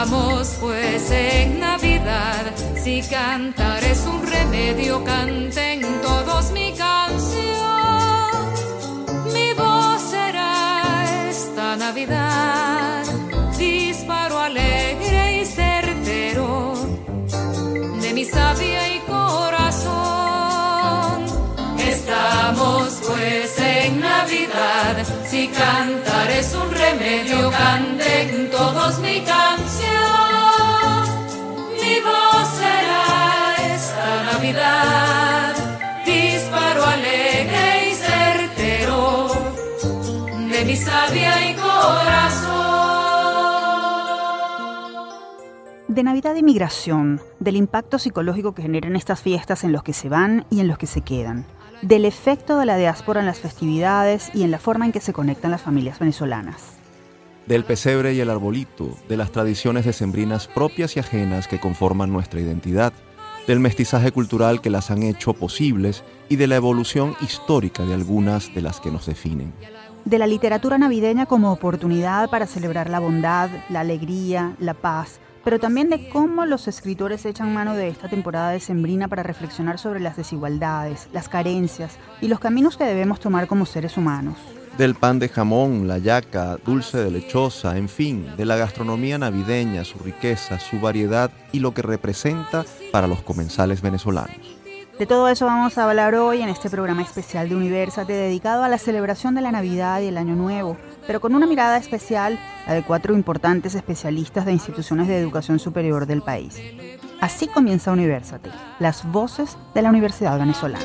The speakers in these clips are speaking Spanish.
Estamos pues en Navidad, si cantar es un remedio, canten todos mi canción. Mi voz será esta Navidad, disparo alegre y certero de mi sabia y corazón. Estamos pues en Navidad, si cantar es un remedio, canten todos mi canción. Mi sabia y corazón. De Navidad y migración, del impacto psicológico que generan estas fiestas en los que se van y en los que se quedan, del efecto de la diáspora en las festividades y en la forma en que se conectan las familias venezolanas. Del pesebre y el arbolito, de las tradiciones decembrinas propias y ajenas que conforman nuestra identidad, del mestizaje cultural que las han hecho posibles y de la evolución histórica de algunas de las que nos definen. De la literatura navideña como oportunidad para celebrar la bondad, la alegría, la paz, pero también de cómo los escritores echan mano de esta temporada decembrina para reflexionar sobre las desigualdades, las carencias y los caminos que debemos tomar como seres humanos. Del pan de jamón, la yaca, dulce de lechosa, en fin, de la gastronomía navideña, su riqueza, su variedad y lo que representa para los comensales venezolanos. De todo eso vamos a hablar hoy en este programa especial de Universate dedicado a la celebración de la Navidad y el Año Nuevo, pero con una mirada especial, la de cuatro importantes especialistas de instituciones de educación superior del país. Así comienza Universate, las voces de la Universidad Venezolana.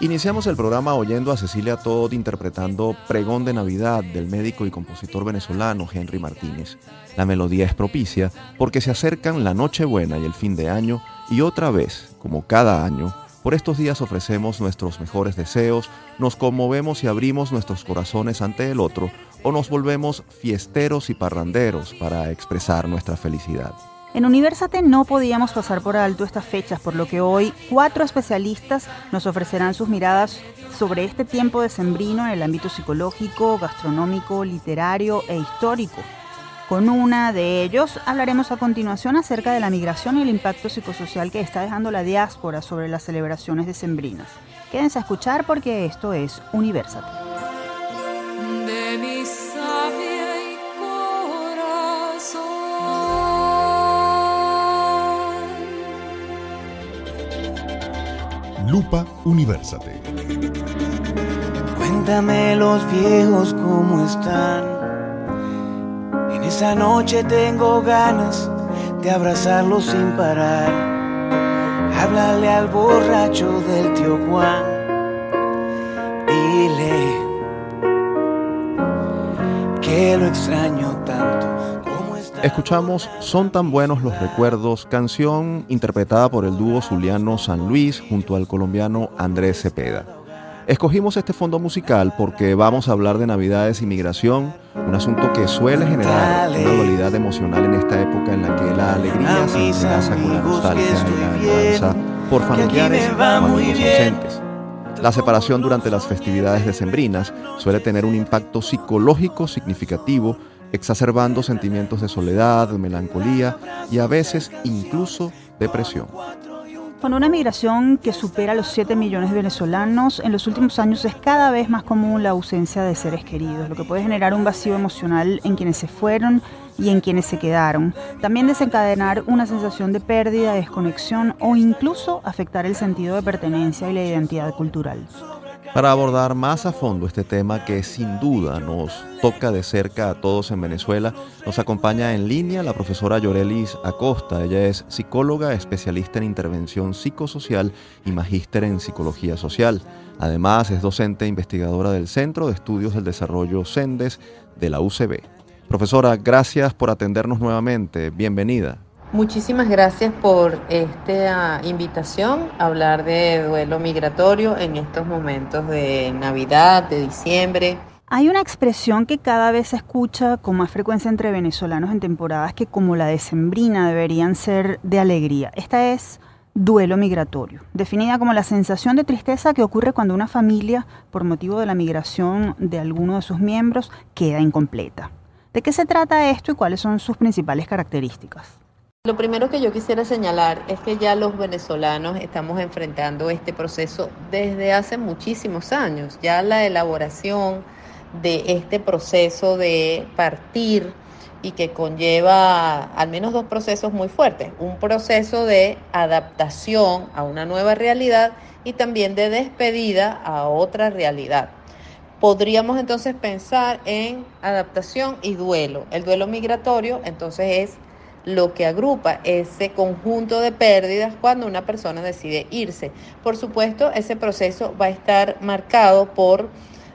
Iniciamos el programa oyendo a Cecilia Todd interpretando Pregón de Navidad del médico y compositor venezolano Henry Martínez. La melodía es propicia porque se acercan la Nochebuena y el fin de año y otra vez, como cada año, por estos días ofrecemos nuestros mejores deseos, nos conmovemos y abrimos nuestros corazones ante el otro o nos volvemos fiesteros y parranderos para expresar nuestra felicidad. En Universate no podíamos pasar por alto estas fechas, por lo que hoy cuatro especialistas nos ofrecerán sus miradas sobre este tiempo decembrino en el ámbito psicológico, gastronómico, literario e histórico. Con una de ellos hablaremos a continuación acerca de la migración y el impacto psicosocial que está dejando la diáspora sobre las celebraciones decembrinas. Quédense a escuchar porque esto es Universate. Lupa Universate. Cuéntame los viejos cómo están. En esa noche tengo ganas de abrazarlos sin parar. Háblale al borracho del tío Juan. Dile que lo extraño. Escuchamos Son tan buenos los recuerdos, canción interpretada por el dúo zuliano San Luis junto al colombiano Andrés Cepeda. Escogimos este fondo musical porque vamos a hablar de Navidades y migración, un asunto que suele generar una dualidad emocional en esta época en la que la alegría se entrelaza con la nostalgia y la añoranza por familiares o amigos ausentes. La separación durante las festividades decembrinas suele tener un impacto psicológico significativo, exacerbando sentimientos de soledad, melancolía y a veces incluso depresión. Con una migración que supera los 7 millones de venezolanos, en los últimos años es cada vez más común la ausencia de seres queridos, lo que puede generar un vacío emocional en quienes se fueron y en quienes se quedaron. También desencadenar una sensación de pérdida, desconexión o incluso afectar el sentido de pertenencia y la identidad cultural. Para abordar más a fondo este tema que sin duda nos toca de cerca a todos en Venezuela, nos acompaña en línea la profesora Llorelis Acosta. Ella es psicóloga, especialista en intervención psicosocial y magíster en psicología social. Además, es docente e investigadora del Centro de Estudios del Desarrollo CENDES de la UCB. Profesora, gracias por atendernos nuevamente. Bienvenida. Muchísimas gracias por esta invitación a hablar de duelo migratorio en estos momentos de Navidad, de diciembre. Hay una expresión que cada vez se escucha con más frecuencia entre venezolanos en temporadas que como la decembrina deberían ser de alegría. Esta es duelo migratorio, definida como la sensación de tristeza que ocurre cuando una familia, por motivo de la migración de alguno de sus miembros, queda incompleta. ¿De qué se trata esto y cuáles son sus principales características? Lo primero que yo quisiera señalar es que ya los venezolanos estamos enfrentando este proceso desde hace muchísimos años. Ya la elaboración de este proceso de partir y que conlleva al menos dos procesos muy fuertes. Un proceso de adaptación a una nueva realidad y también de despedida a otra realidad. Podríamos entonces pensar en adaptación y duelo. El duelo migratorio entonces es lo que agrupa ese conjunto de pérdidas cuando una persona decide irse. Por supuesto, ese proceso va a estar marcado por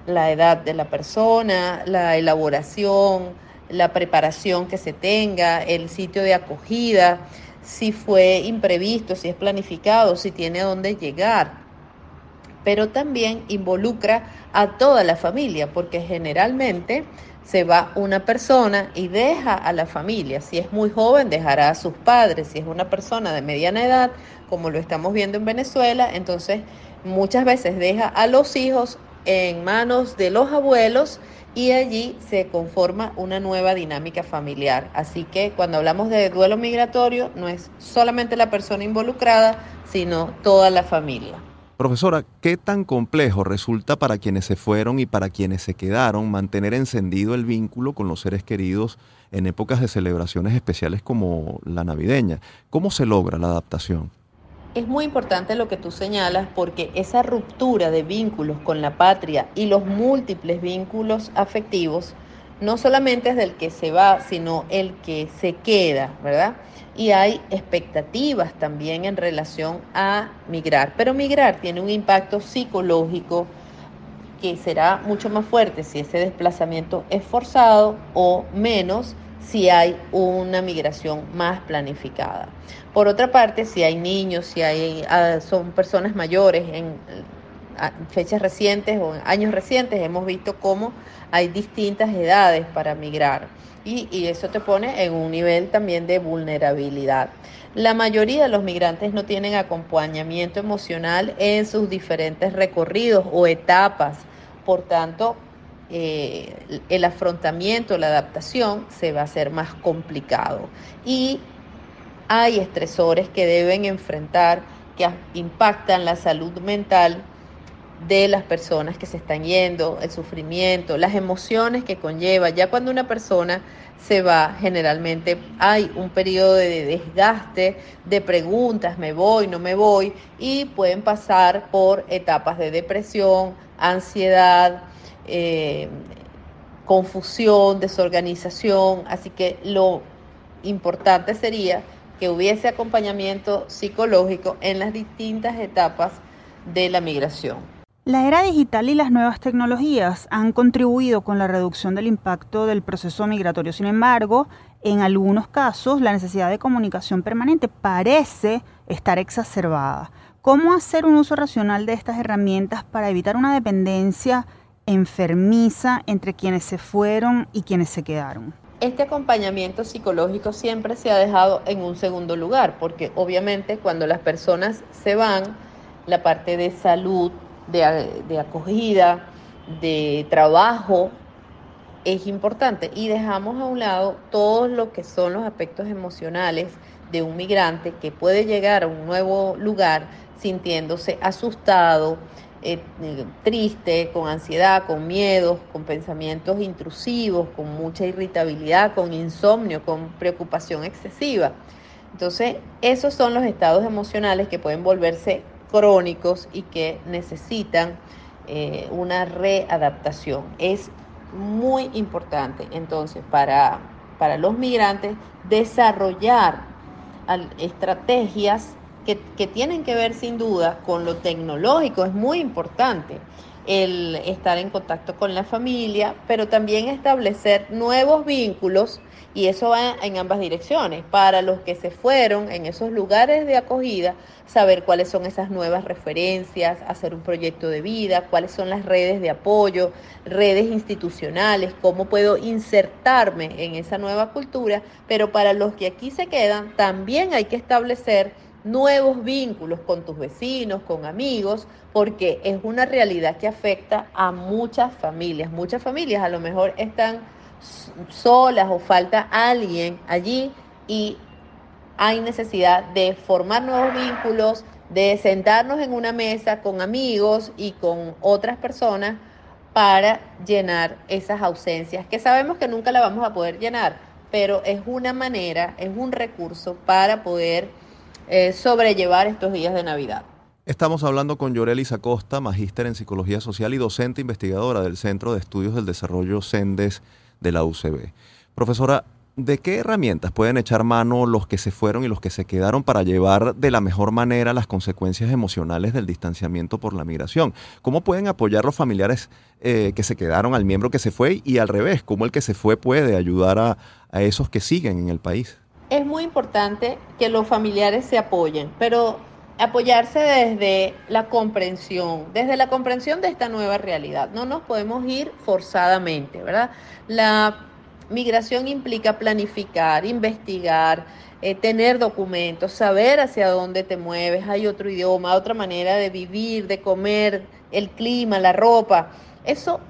la edad de la persona, la elaboración, la preparación que se tenga, el sitio de acogida, si fue imprevisto, si es planificado, si tiene dónde llegar. Pero también involucra a toda la familia, porque generalmente se va una persona y deja a la familia. Si es muy joven, dejará a sus padres. Si es una persona de mediana edad, como lo estamos viendo en Venezuela, entonces muchas veces deja a los hijos en manos de los abuelos y allí se conforma una nueva dinámica familiar. Así que cuando hablamos de duelo migratorio, no es solamente la persona involucrada, sino toda la familia. Profesora, ¿qué tan complejo resulta para quienes se fueron y para quienes se quedaron mantener encendido el vínculo con los seres queridos en épocas de celebraciones especiales como la navideña? ¿Cómo se logra la adaptación? Es muy importante lo que tú señalas porque esa ruptura de vínculos con la patria y los múltiples vínculos afectivos no solamente es del que se va, sino el que se queda, ¿verdad? y hay expectativas también en relación a migrar. Pero migrar tiene un impacto psicológico que será mucho más fuerte si ese desplazamiento es forzado o menos si hay una migración más planificada. Por otra parte, si hay niños, si hay, ah, son personas mayores en fechas recientes o en años recientes, hemos visto cómo hay distintas edades para migrar y, eso te pone en un nivel también de vulnerabilidad. La mayoría de los migrantes no tienen acompañamiento emocional en sus diferentes recorridos o etapas, por tanto, eh, el afrontamiento, la adaptación se va a hacer más complicado. Y hay estresores que deben enfrentar que impactan la salud mental de las personas que se están yendo, el sufrimiento, las emociones que conlleva. Ya cuando una persona se va, generalmente hay un periodo de desgaste, de preguntas, me voy, no me voy, y pueden pasar por etapas de depresión, ansiedad, eh, confusión, desorganización. Así que lo importante sería que hubiese acompañamiento psicológico en las distintas etapas de la migración. La era digital y las nuevas tecnologías han contribuido con la reducción del impacto del proceso migratorio. Sin embargo, en algunos casos la necesidad de comunicación permanente parece estar exacerbada. ¿Cómo hacer un uso racional de estas herramientas para evitar una dependencia enfermiza entre quienes se fueron y quienes se quedaron? Este acompañamiento psicológico siempre se ha dejado en un segundo lugar, porque obviamente cuando las personas se van, la parte de salud, de, acogida, de trabajo, es importante y dejamos a un lado todo lo que son los aspectos emocionales de un migrante que puede llegar a un nuevo lugar sintiéndose asustado, eh, triste, con ansiedad, con miedos, con pensamientos intrusivos, con mucha irritabilidad, con insomnio, con preocupación excesiva. Entonces, esos son los estados emocionales que pueden volverse crónicos y que necesitan eh, una readaptación. Es muy importante entonces para, para los migrantes desarrollar estrategias que, que tienen que ver sin duda con lo tecnológico, es muy importante el estar en contacto con la familia, pero también establecer nuevos vínculos y eso va en ambas direcciones. Para los que se fueron en esos lugares de acogida, saber cuáles son esas nuevas referencias, hacer un proyecto de vida, cuáles son las redes de apoyo, redes institucionales, cómo puedo insertarme en esa nueva cultura, pero para los que aquí se quedan, también hay que establecer nuevos vínculos con tus vecinos, con amigos, porque es una realidad que afecta a muchas familias. Muchas familias a lo mejor están solas o falta alguien allí y hay necesidad de formar nuevos vínculos, de sentarnos en una mesa con amigos y con otras personas para llenar esas ausencias, que sabemos que nunca la vamos a poder llenar, pero es una manera, es un recurso para poder eh, sobrellevar estos días de Navidad. Estamos hablando con Llorelis Acosta, magíster en Psicología Social y docente investigadora del Centro de Estudios del Desarrollo CENDES de la UCB. Profesora, ¿de qué herramientas pueden echar mano los que se fueron y los que se quedaron para llevar de la mejor manera las consecuencias emocionales del distanciamiento por la migración? ¿Cómo pueden apoyar los familiares eh, que se quedaron al miembro que se fue y al revés? ¿Cómo el que se fue puede ayudar a esos que siguen en el país? Es muy importante que los familiares se apoyen, pero apoyarse desde la comprensión, desde la comprensión de esta nueva realidad. No nos podemos ir forzadamente, ¿verdad? La migración implica planificar, investigar, eh, tener documentos, saber hacia dónde te mueves, hay otro idioma, otra manera de vivir, de comer, el clima, la ropa. Eso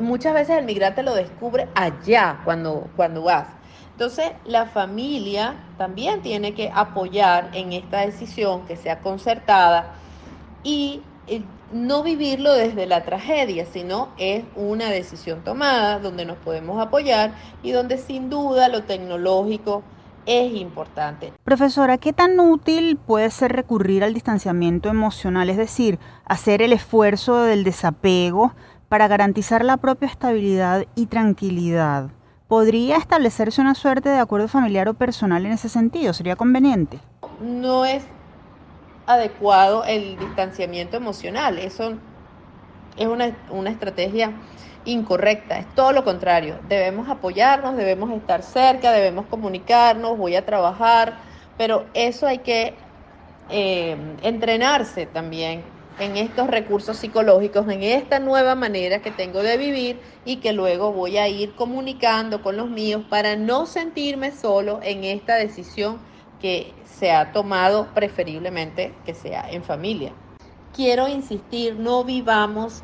muchas veces el migrante lo descubre allá cuando, cuando vas. Entonces, la familia también tiene que apoyar en esta decisión que sea concertada y eh, no vivirlo desde la tragedia, sino es una decisión tomada donde nos podemos apoyar y donde sin duda lo tecnológico es importante. Profesora, ¿qué tan útil puede ser recurrir al distanciamiento emocional? Es decir, hacer el esfuerzo del desapego para garantizar la propia estabilidad y tranquilidad. ¿Podría establecerse una suerte de acuerdo familiar o personal en ese sentido? ¿Sería conveniente? No es adecuado el distanciamiento emocional. Eso es una, una estrategia incorrecta, es todo lo contrario. Debemos apoyarnos, debemos estar cerca, debemos comunicarnos, voy a trabajar, pero eso hay que eh, entrenarse también en estos recursos psicológicos, en esta nueva manera que tengo de vivir y que luego voy a ir comunicando con los míos para no sentirme solo en esta decisión que se ha tomado preferiblemente que sea en familia. Quiero insistir, no vivamos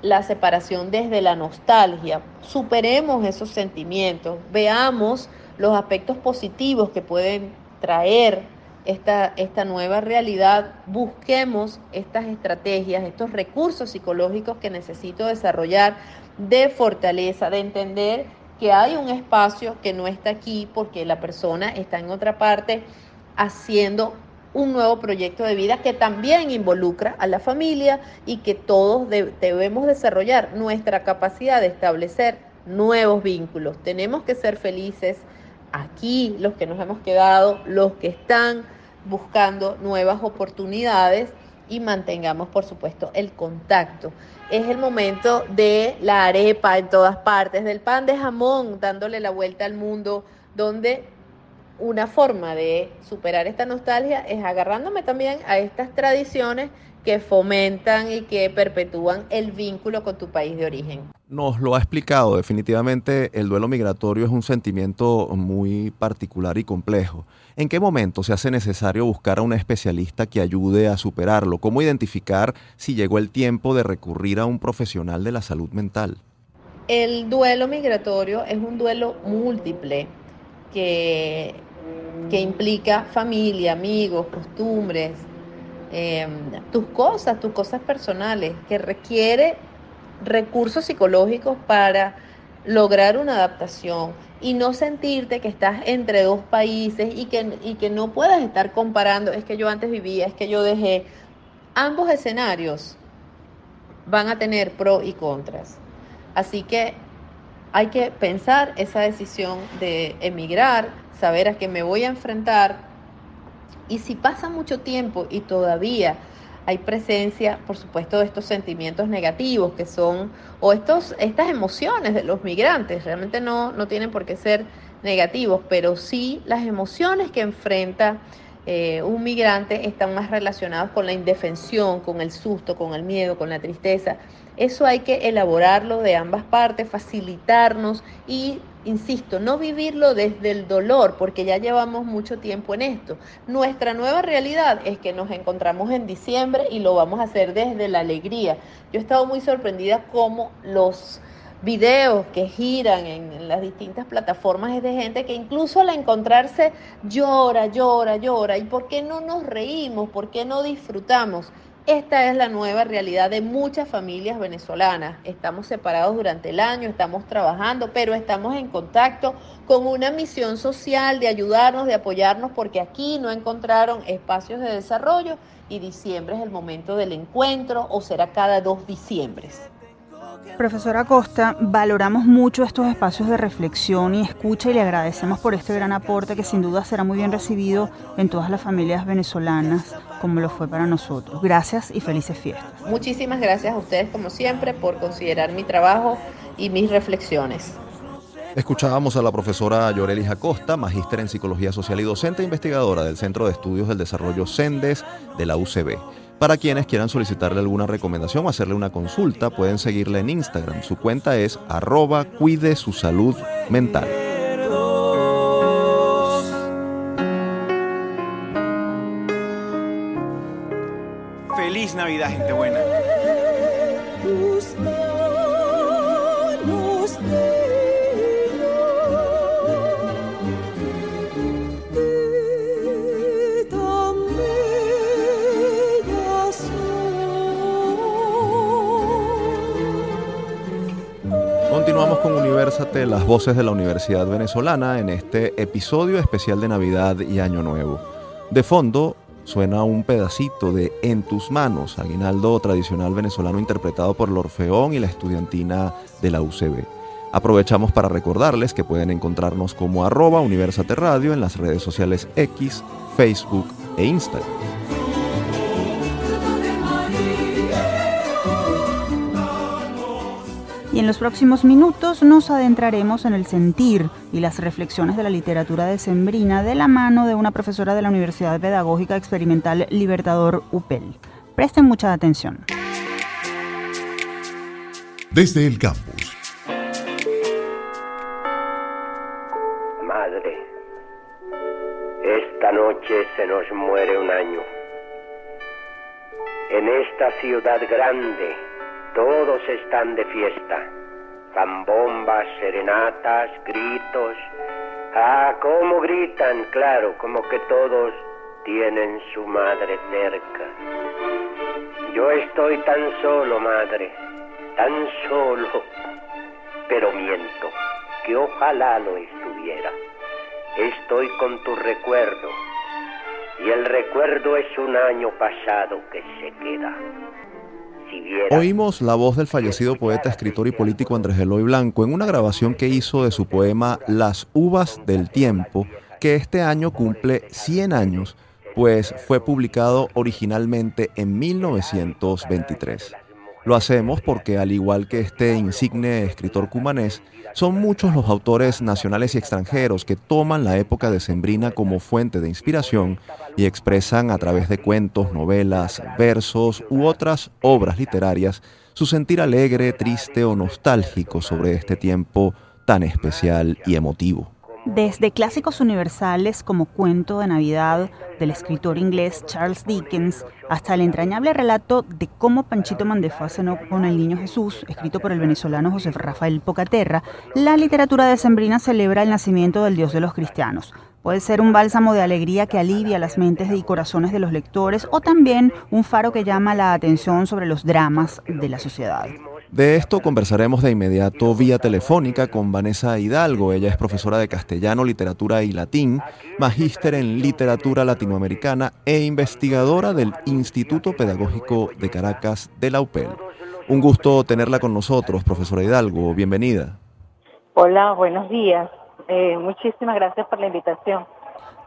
la separación desde la nostalgia, superemos esos sentimientos, veamos los aspectos positivos que pueden traer esta, esta nueva realidad, busquemos estas estrategias, estos recursos psicológicos que necesito desarrollar de fortaleza, de entender que hay un espacio que no está aquí porque la persona está en otra parte haciendo un nuevo proyecto de vida que también involucra a la familia y que todos debemos desarrollar nuestra capacidad de establecer nuevos vínculos. Tenemos que ser felices aquí, los que nos hemos quedado, los que están buscando nuevas oportunidades y mantengamos, por supuesto, el contacto. Es el momento de la arepa en todas partes, del pan de jamón dándole la vuelta al mundo, donde una forma de superar esta nostalgia es agarrándome también a estas tradiciones que fomentan y que perpetúan el vínculo con tu país de origen. Nos lo ha explicado, definitivamente el duelo migratorio es un sentimiento muy particular y complejo. ¿En qué momento se hace necesario buscar a un especialista que ayude a superarlo? ¿Cómo identificar si llegó el tiempo de recurrir a un profesional de la salud mental? El duelo migratorio es un duelo múltiple que, que implica familia, amigos, costumbres, em, tus cosas, tus cosas personales, que requiere recursos psicológicos para lograr una adaptación y no sentirte que estás entre dos países y que, y que no puedas estar comparando, es que yo antes vivía, es que yo dejé. Ambos escenarios van a tener pros y contras. Así que hay que pensar esa decisión de emigrar, saber a qué me voy a enfrentar Y si pasa mucho tiempo y todavía hay presencia, por supuesto, de estos sentimientos negativos que son, o estos, estas emociones de los migrantes, realmente no, no tienen por qué ser negativos, pero sí las emociones que enfrenta eh, un migrante están más relacionados con la indefensión, con el susto, con el miedo, con la tristeza. Eso hay que elaborarlo de ambas partes, facilitarnos y insisto, no vivirlo desde el dolor, porque ya llevamos mucho tiempo en esto. Nuestra nueva realidad es que nos encontramos en diciembre y lo vamos a hacer desde la alegría. Yo he estado muy sorprendida cómo los videos que giran en, las distintas plataformas es de gente que incluso al encontrarse llora, llora, llora. ¿Y por qué no nos reímos? ¿Por qué no disfrutamos? Esta es la nueva realidad de muchas familias venezolanas. Estamos separados durante el año, estamos trabajando, pero estamos en contacto con una misión social de ayudarnos, de apoyarnos, porque aquí no encontraron espacios de desarrollo y diciembre es el momento del encuentro o será cada dos diciembres. Profesora Costa, valoramos mucho estos espacios de reflexión y escucha y le agradecemos por este gran aporte que sin duda será muy bien recibido en todas las familias venezolanas como lo fue para nosotros. Gracias y felices fiestas. Muchísimas gracias a ustedes como siempre por considerar mi trabajo y mis reflexiones. Escuchábamos a la profesora Llorelis Acosta, magíster en Psicología Social y docente e investigadora del Centro de Estudios del Desarrollo CENDES de la UCB. Para quienes quieran solicitarle alguna recomendación o hacerle una consulta, pueden seguirla en Instagram. Su cuenta es arroba cuide su salud mental. Navidad, gente buena. Continuamos con Universate, las voces de la Universidad Venezolana, en este episodio especial de Navidad y Año Nuevo. De fondo suena un pedacito de En tus manos, aguinaldo tradicional venezolano interpretado por el Orfeón y la estudiantina de la UCB. Aprovechamos para recordarles que pueden encontrarnos como arroba Universate Radio en las redes sociales X, Facebook e Instagram. Y en los próximos minutos nos adentraremos en el sentir y las reflexiones de la literatura decembrina de la mano de una profesora de la Universidad Pedagógica Experimental Libertador UPEL. Presten mucha atención. Desde el campus. Madre, esta noche se nos muere un año. En esta ciudad grande, todos están de fiesta. Zambombas, serenatas, gritos. Ah, cómo gritan, claro, como que todos tienen su madre cerca. Yo estoy tan solo, madre, tan solo, pero miento, que ojalá lo estuviera. Estoy con tu recuerdo, y el recuerdo es un año pasado que se queda. Oímos la voz del fallecido poeta, escritor y político Andrés Eloy Blanco en una grabación que hizo de su poema Las uvas del tiempo, que este año cumple 100 años, pues fue publicado originalmente en 1923. Lo hacemos porque, al igual que este insigne escritor cumanés, son muchos los autores nacionales y extranjeros que toman la época decembrina como fuente de inspiración y expresan a través de cuentos, novelas, versos u otras obras literarias su sentir alegre, triste o nostálgico sobre este tiempo tan especial y emotivo. Desde clásicos universales como Cuento de Navidad del escritor inglés Charles Dickens hasta el entrañable relato de cómo Panchito Mandefa cenó con el niño Jesús, escrito por el venezolano José Rafael Pocaterra, la literatura decembrina celebra el nacimiento del Dios de los cristianos. Puede ser un bálsamo de alegría que alivia las mentes y corazones de los lectores o también un faro que llama la atención sobre los dramas de la sociedad. De esto conversaremos de inmediato vía telefónica con Vanessa Hidalgo. Ella es profesora de castellano, literatura y latín, magíster en literatura latinoamericana e investigadora del Instituto Pedagógico de Caracas de la UPEL. Un gusto tenerla con nosotros, profesora Hidalgo. Bienvenida. Hola, buenos días. Eh, muchísimas gracias por la invitación.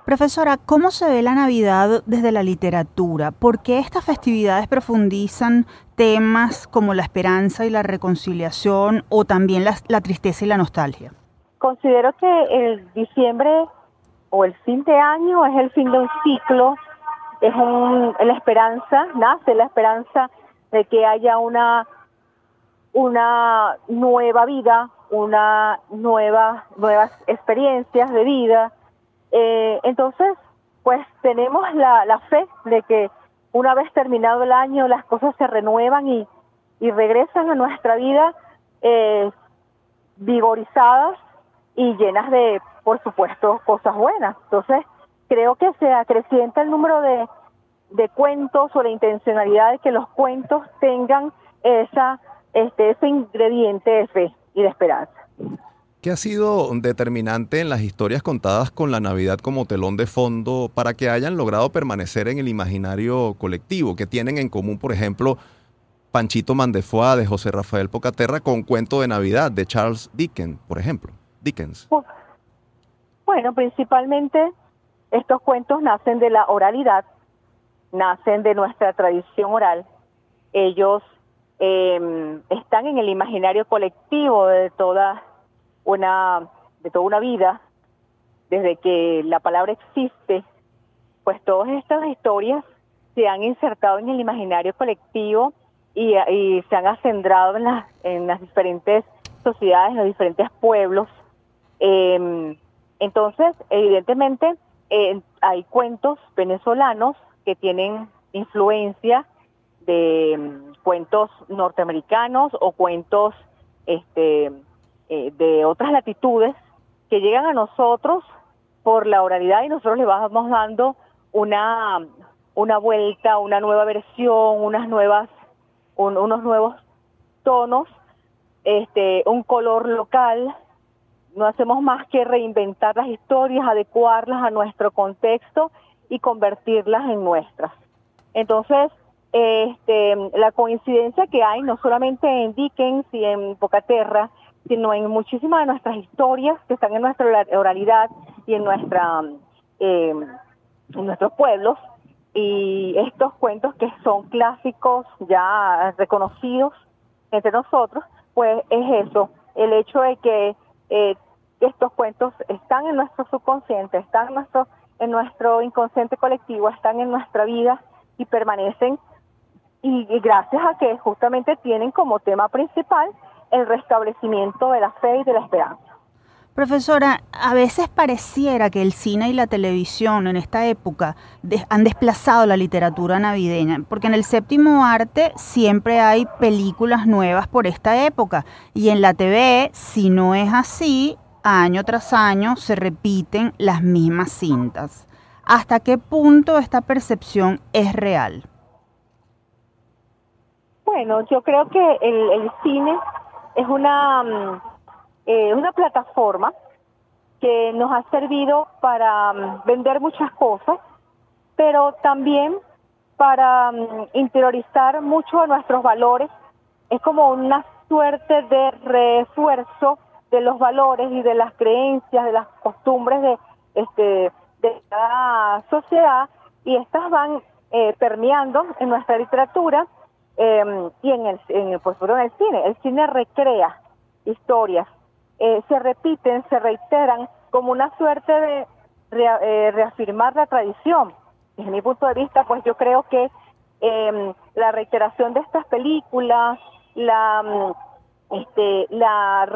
Profesora, ¿cómo se ve la Navidad desde la literatura? ¿Por qué estas festividades profundizan temas como la esperanza y la reconciliación o también la, tristeza y la nostalgia? Considero que el diciembre o el fin de año es el fin de un ciclo, es un, la esperanza, nace la esperanza de que haya una, una nueva vida, una nueva, nuevas experiencias de vida. Eh, entonces, pues tenemos la, fe de que una vez terminado el año las cosas se renuevan y, regresan a nuestra vida eh, vigorizadas y llenas de, por supuesto, cosas buenas. Entonces, creo que se acrecienta el número de, de cuentos o la intencionalidad de que los cuentos tengan esa, este, ese ingrediente de fe y de esperanza. ¿Qué ha sido determinante en las historias contadas con la Navidad como telón de fondo para que hayan logrado permanecer en el imaginario colectivo? que tienen en común, por ejemplo, Panchito Mandefoa de José Rafael Pocaterra con Cuento de Navidad de Charles Dickens, por ejemplo? Dickens. Bueno, principalmente estos cuentos nacen de la oralidad, nacen de nuestra tradición oral. Ellos eh, están en el imaginario colectivo de toda una de toda una vida, desde que la palabra existe, pues todas estas historias se han insertado en el imaginario colectivo y, se han acendrado en las, en las diferentes sociedades, en los diferentes pueblos. Eh, entonces, evidentemente, eh, hay cuentos venezolanos que tienen influencia de um, cuentos norteamericanos o cuentos este, eh, de otras latitudes que llegan a nosotros por la oralidad y nosotros le vamos dando una una vuelta, una nueva versión, unas nuevas un, unos nuevos tonos, este un color local no hacemos más que reinventar las historias, adecuarlas a nuestro contexto y convertirlas en nuestras. Entonces, este, la coincidencia que hay no solamente en Dickens y en Pocaterra, sino en muchísimas de nuestras historias que están en nuestra oralidad y en nuestra eh, nuestros pueblos. Y estos cuentos que son clásicos ya reconocidos entre nosotros, pues es eso, el hecho de que eh, estos cuentos están en nuestro subconsciente, están en nuestro, en nuestro inconsciente colectivo, están en nuestra vida y permanecen. Y, gracias a que justamente tienen como tema principal el restablecimiento de la fe y de la esperanza. Profesora, a veces pareciera que el cine y la televisión en esta época han desplazado la literatura navideña, porque en el séptimo arte siempre hay películas nuevas por esta época y en la TV, si no es así, año tras año se repiten las mismas cintas. ¿Hasta qué punto esta percepción es real? Bueno, yo creo que el, cine es una, mm, eh, una plataforma que nos ha servido para mm, vender muchas cosas, pero también para mm, interiorizar mucho de nuestros valores. Es como una suerte de refuerzo de los valores y de las creencias, de las costumbres de, este, de cada sociedad y estas van eh, permeando en nuestra literatura em, y en el, en, pues, en el cine. El cine recrea historias, eh, se repiten, se reiteran como una suerte de eh, reafirmar la tradición. Desde mi punto de vista, pues yo creo que em, la reiteración de estas películas, la mm, este, la,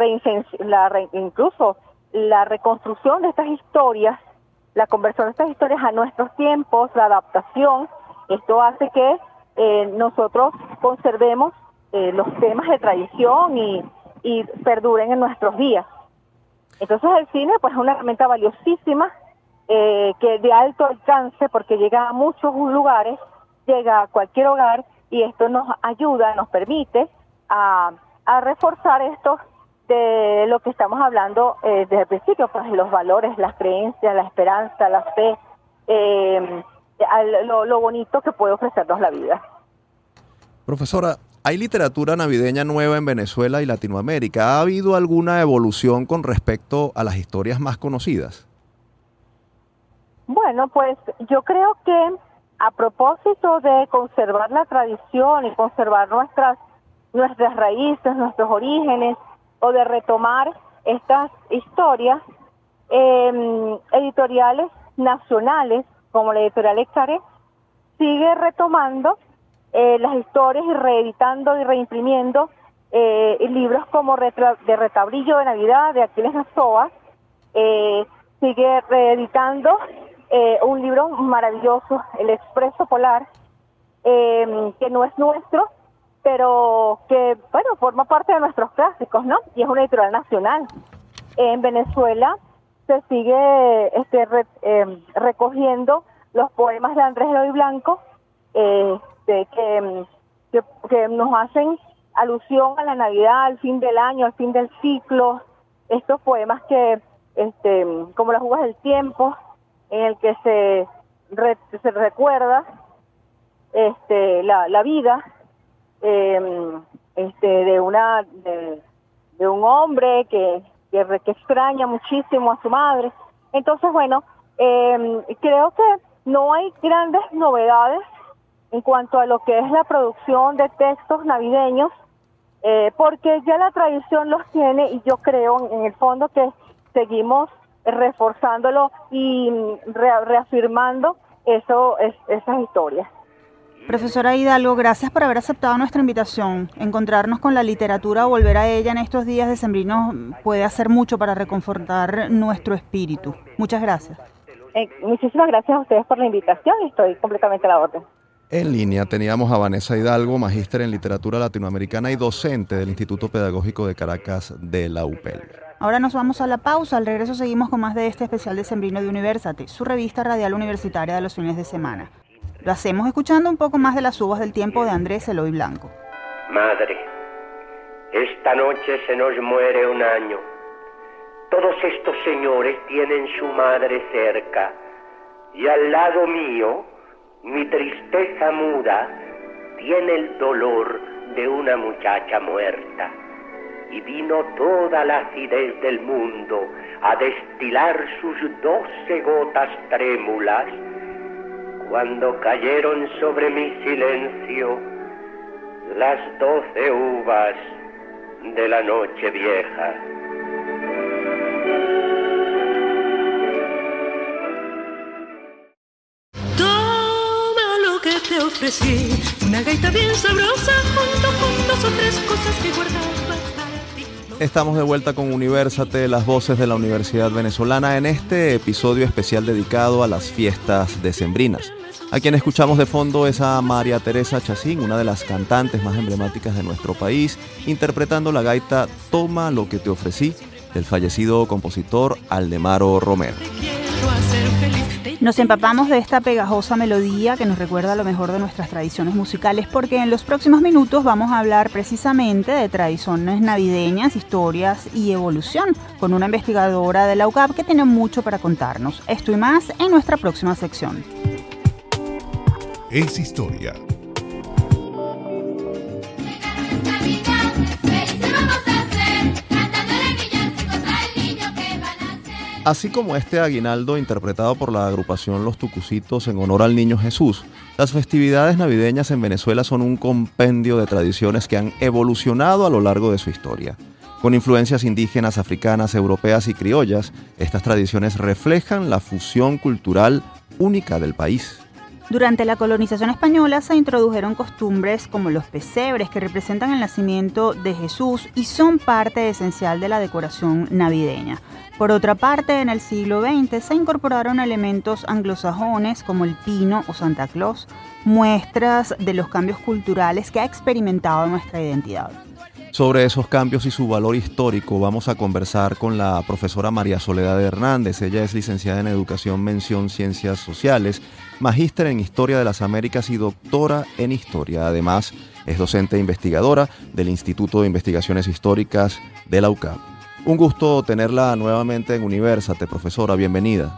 la incluso la reconstrucción de estas historias, la conversión de estas historias a nuestros tiempos, la adaptación, esto hace que eh, nosotros conservemos eh, los temas de tradición y, y perduren en nuestros días. Entonces el cine pues es una herramienta valiosísima eh, que de alto alcance porque llega a muchos lugares, llega a cualquier hogar y esto nos ayuda, nos permite a reforzar esto de lo que estamos hablando eh, desde el principio, pues los valores, las creencias, la esperanza, la fe, eh, lo, lo bonito que puede ofrecernos la vida. Profesora, ¿hay literatura navideña nueva en Venezuela y Latinoamérica? ¿Ha habido alguna evolución con respecto a las historias más conocidas? Bueno, pues yo creo que a propósito de conservar la tradición y conservar nuestras nuestras raíces, nuestros orígenes, o de retomar estas historias, em, editoriales nacionales, como la editorial Exare, sigue retomando eh, las historias y reeditando y reimprimiendo eh, libros como de Retabrillo de Navidad de Aquiles Nazoa, eh, sigue reeditando un libro maravilloso, El Expreso Polar, eh, que no es nuestro, pero que, bueno, forma parte de nuestros clásicos, ¿no? Y es una editorial nacional. En Venezuela se sigue este, eh, recogiendo los poemas de Andrés Eloy Blanco, este, que, que, que nos hacen alusión a la Navidad, al fin del año, al fin del ciclo, estos poemas que, este, como las uvas del tiempo, en el que se, se recuerda este, la, la vida em, este, de, una, de, un hombre que, que, extraña muchísimo a su madre. Entonces, bueno, eh, creo que no hay grandes novedades en cuanto a lo que es la producción de textos navideños, eh, porque ya la tradición los tiene y yo creo en el fondo que seguimos reforzándolo y reafirmando eso, es, esas historias. Profesora Hidalgo, gracias por haber aceptado nuestra invitación. Encontrarnos con la literatura o volver a ella en estos días de sembrino puede hacer mucho para reconfortar nuestro espíritu. Muchas gracias. Eh, muchísimas gracias a ustedes por la invitación y estoy completamente a la orden. En línea teníamos a Vanessa Hidalgo, magíster en literatura latinoamericana y docente del Instituto Pedagógico de Caracas de la UPEL. Ahora nos vamos a la pausa. Al regreso seguimos con más de este especial de Sembrino de Universate, su revista radial universitaria de los fines de semana. Lo hacemos escuchando un poco más de las uvas del tiempo de Andrés Eloy Blanco. Madre, esta noche se nos muere un año. Todos estos señores tienen su madre cerca y al lado mío, mi tristeza muda tiene el dolor de una muchacha muerta y vino toda la acidez del mundo a destilar sus doce gotas trémulas cuando cayeron sobre mi silencio las doce uvas de la noche vieja. Toma lo que te ofrecí, una gaita bien sabrosa junto con dos o tres cosas que guardaba Estamos de vuelta con Universate, las voces de la Universidad Venezolana, en este episodio especial dedicado a las fiestas decembrinas. A quien escuchamos de fondo es a María Teresa Chacín, una de las cantantes más emblemáticas de nuestro país, interpretando la gaita Toma lo que te ofrecí del fallecido compositor Aldemaro Romero. Nos empapamos de esta pegajosa melodía que nos recuerda lo mejor de nuestras tradiciones musicales porque en los próximos minutos vamos a hablar precisamente de tradiciones navideñas, historias y evolución con una investigadora de la UCAP que tiene mucho para contarnos. Esto y más en nuestra próxima sección. Es historia Así como este aguinaldo interpretado por la agrupación Los Tucucitos en honor al Niño Jesús, las festividades navideñas en Venezuela son un compendio de tradiciones que han evolucionado a lo largo de su historia. Con influencias indígenas, africanas, europeas y criollas, estas tradiciones reflejan la fusión cultural única del país. Durante la colonización española se introdujeron costumbres como los pesebres que representan el nacimiento de Jesús y son parte esencial de la decoración navideña. Por otra parte, en el siglo XX se incorporaron elementos anglosajones como el pino o Santa Claus, muestras de los cambios culturales que ha experimentado nuestra identidad. Sobre esos cambios y su valor histórico vamos a conversar con la profesora María Soledad Hernández. Ella es licenciada en Educación Mención Ciencias Sociales, magíster en Historia de las Américas y doctora en Historia. Además, es docente e investigadora del Instituto de Investigaciones Históricas de la UCAP. Un gusto tenerla nuevamente en Universate, profesora. Bienvenida.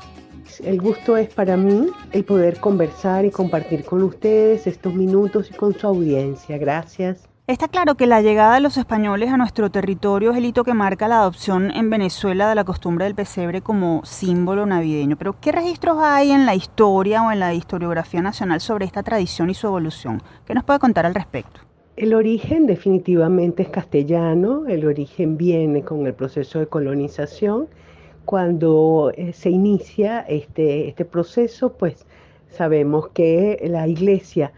El gusto es para mí el poder conversar y compartir con ustedes estos minutos y con su audiencia. Gracias. Está claro que la llegada de los españoles a nuestro territorio es el hito que marca la adopción en Venezuela de la costumbre del pesebre como símbolo navideño. Pero ¿qué registros hay en la historia o en la historiografía nacional sobre esta tradición y su evolución? ¿Qué nos puede contar al respecto? El origen definitivamente es castellano, el origen viene con el proceso de colonización. Cuando eh, se inicia este, este proceso, pues sabemos que la iglesia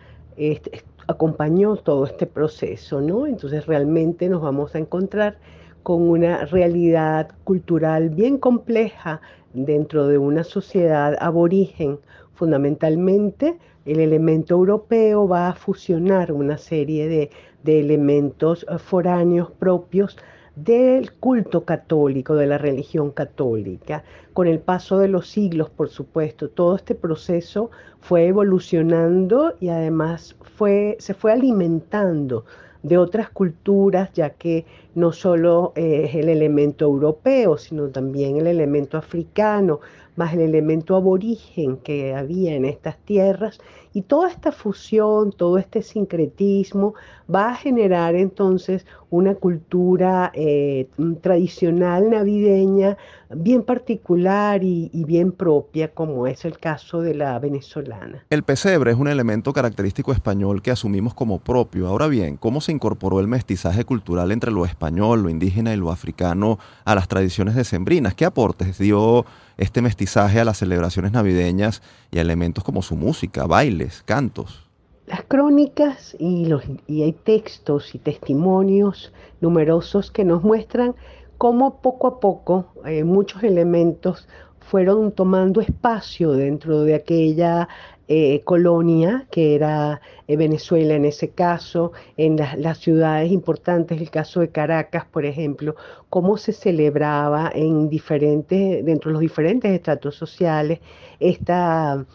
acompañó todo este proceso, ¿no? Entonces realmente nos vamos a encontrar con una realidad cultural bien compleja dentro de una sociedad aborigen. Fundamentalmente, el elemento europeo va a fusionar una serie de, de elementos foráneos propios del culto católico, de la religión católica. Con el paso de los siglos, por supuesto, todo este proceso fue evolucionando y además fue, se fue alimentando de otras culturas, ya que no solo es el elemento europeo, sino también el elemento africano, más el elemento aborigen que había en estas tierras, y toda esta fusión, todo este sincretismo va a generar entonces una cultura eh, tradicional navideña bien particular y, y, bien propia, como es el caso de la venezolana. El pesebre es un elemento característico español que asumimos como propio. Ahora bien, ¿cómo se incorporó el mestizaje cultural entre lo español, lo indígena y lo africano a las tradiciones decembrinas? ¿Qué aportes dio este mestizaje a las celebraciones navideñas y a elementos como su música, bailes, cantos. Las crónicas y, los, y hay textos y testimonios numerosos que nos muestran cómo poco a poco eh, muchos elementos fueron tomando espacio dentro de aquella eh, colonia, que era eh, Venezuela en ese caso, en las ciudades importantes, el caso de Caracas, por ejemplo, cómo se celebraba en diferentes, dentro de los diferentes estratos sociales esta,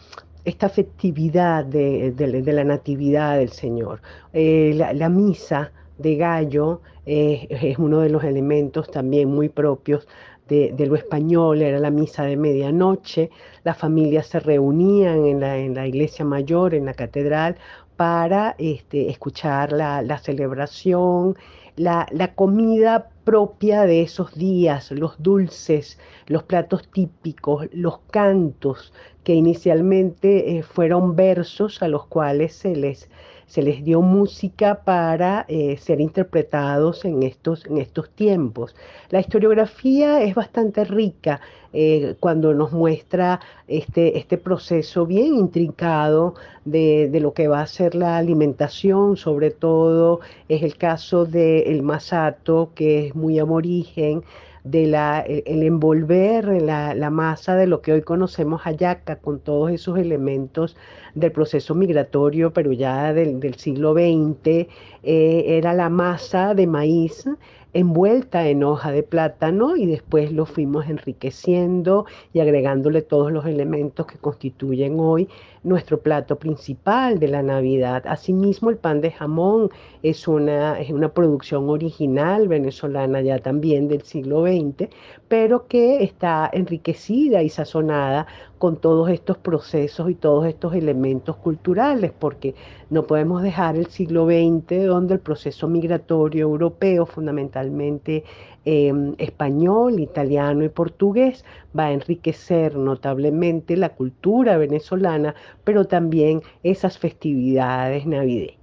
esta festividad de, la natividad del Señor. Eh, la, misa de gallo es uno de los elementos también muy propios de, lo español, era la misa de medianoche, las familias se reunían en la, iglesia mayor, en la catedral, para este, escuchar la, celebración, la, comida propia de esos días, los dulces, los platos típicos, los cantos, que inicialmente eh, fueron versos a los cuales se les se les dio música para eh, ser interpretados en estos, en estos tiempos. La historiografía es bastante rica eh, cuando nos muestra este, este proceso bien intrincado de, lo que va a ser la alimentación, sobre todo es el caso del masato, que es muy aborigen, de la, el, envolver la, la, masa de lo que hoy conocemos ayaca con todos esos elementos del proceso migratorio, pero ya del, del siglo XX, eh, era la masa de maíz envuelta en hoja de plátano y después lo fuimos enriqueciendo y agregándole todos los elementos que constituyen hoy nuestro plato principal de la Navidad. Asimismo, el pan de jamón es una, es una producción original venezolana ya también del siglo XX, pero que está enriquecida y sazonada con todos estos procesos y todos estos elementos culturales, porque no podemos dejar el siglo XX donde el proceso migratorio europeo, fundamentalmente em, español, italiano y portugués, va a enriquecer notablemente la cultura venezolana, pero también esas festividades navideñas.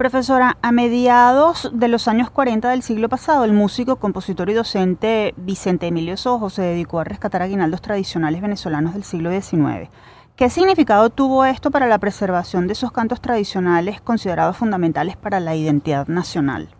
Profesora, a mediados de los años 40 del siglo pasado, el músico, compositor y docente Vicente Emilio Sojo se dedicó a rescatar aguinaldos tradicionales venezolanos del siglo XIX. ¿Qué significado tuvo esto para la preservación de esos cantos tradicionales considerados fundamentales para la identidad nacional?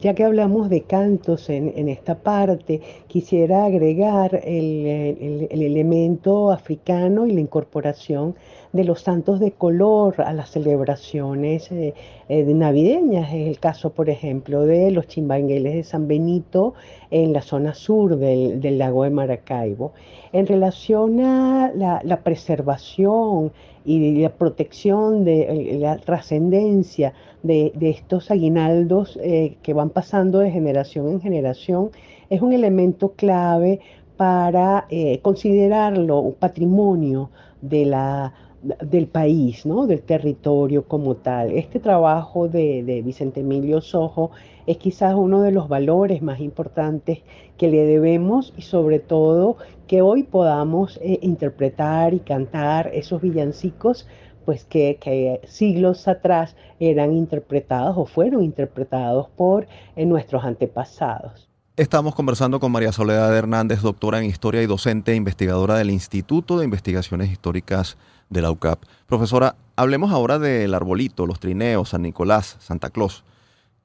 Ya que hablamos de cantos en, esta parte, quisiera agregar el, elemento africano y la incorporación de los santos de color a las celebraciones eh, eh, navideñas. Es el caso, por ejemplo, de los chimbangueles de San Benito en la zona sur del, lago de Maracaibo. En relación a la preservación y la protección de la trascendencia de, estos aguinaldos eh, que van pasando de generación en generación es un elemento clave para eh, considerarlo un patrimonio de la, del país, ¿no? del territorio como tal. Este trabajo de, Vicente Emilio Sojo es quizás uno de los valores más importantes que le debemos y sobre todo que hoy podamos eh, interpretar y cantar esos villancicos pues que, siglos atrás eran interpretados o fueron interpretados por eh, nuestros antepasados. Estamos conversando con María Soledad Hernández, doctora en Historia y docente e investigadora del Instituto de Investigaciones Históricas de la UCAP. Profesora, hablemos ahora del arbolito, los trineos, San Nicolás, Santa Claus.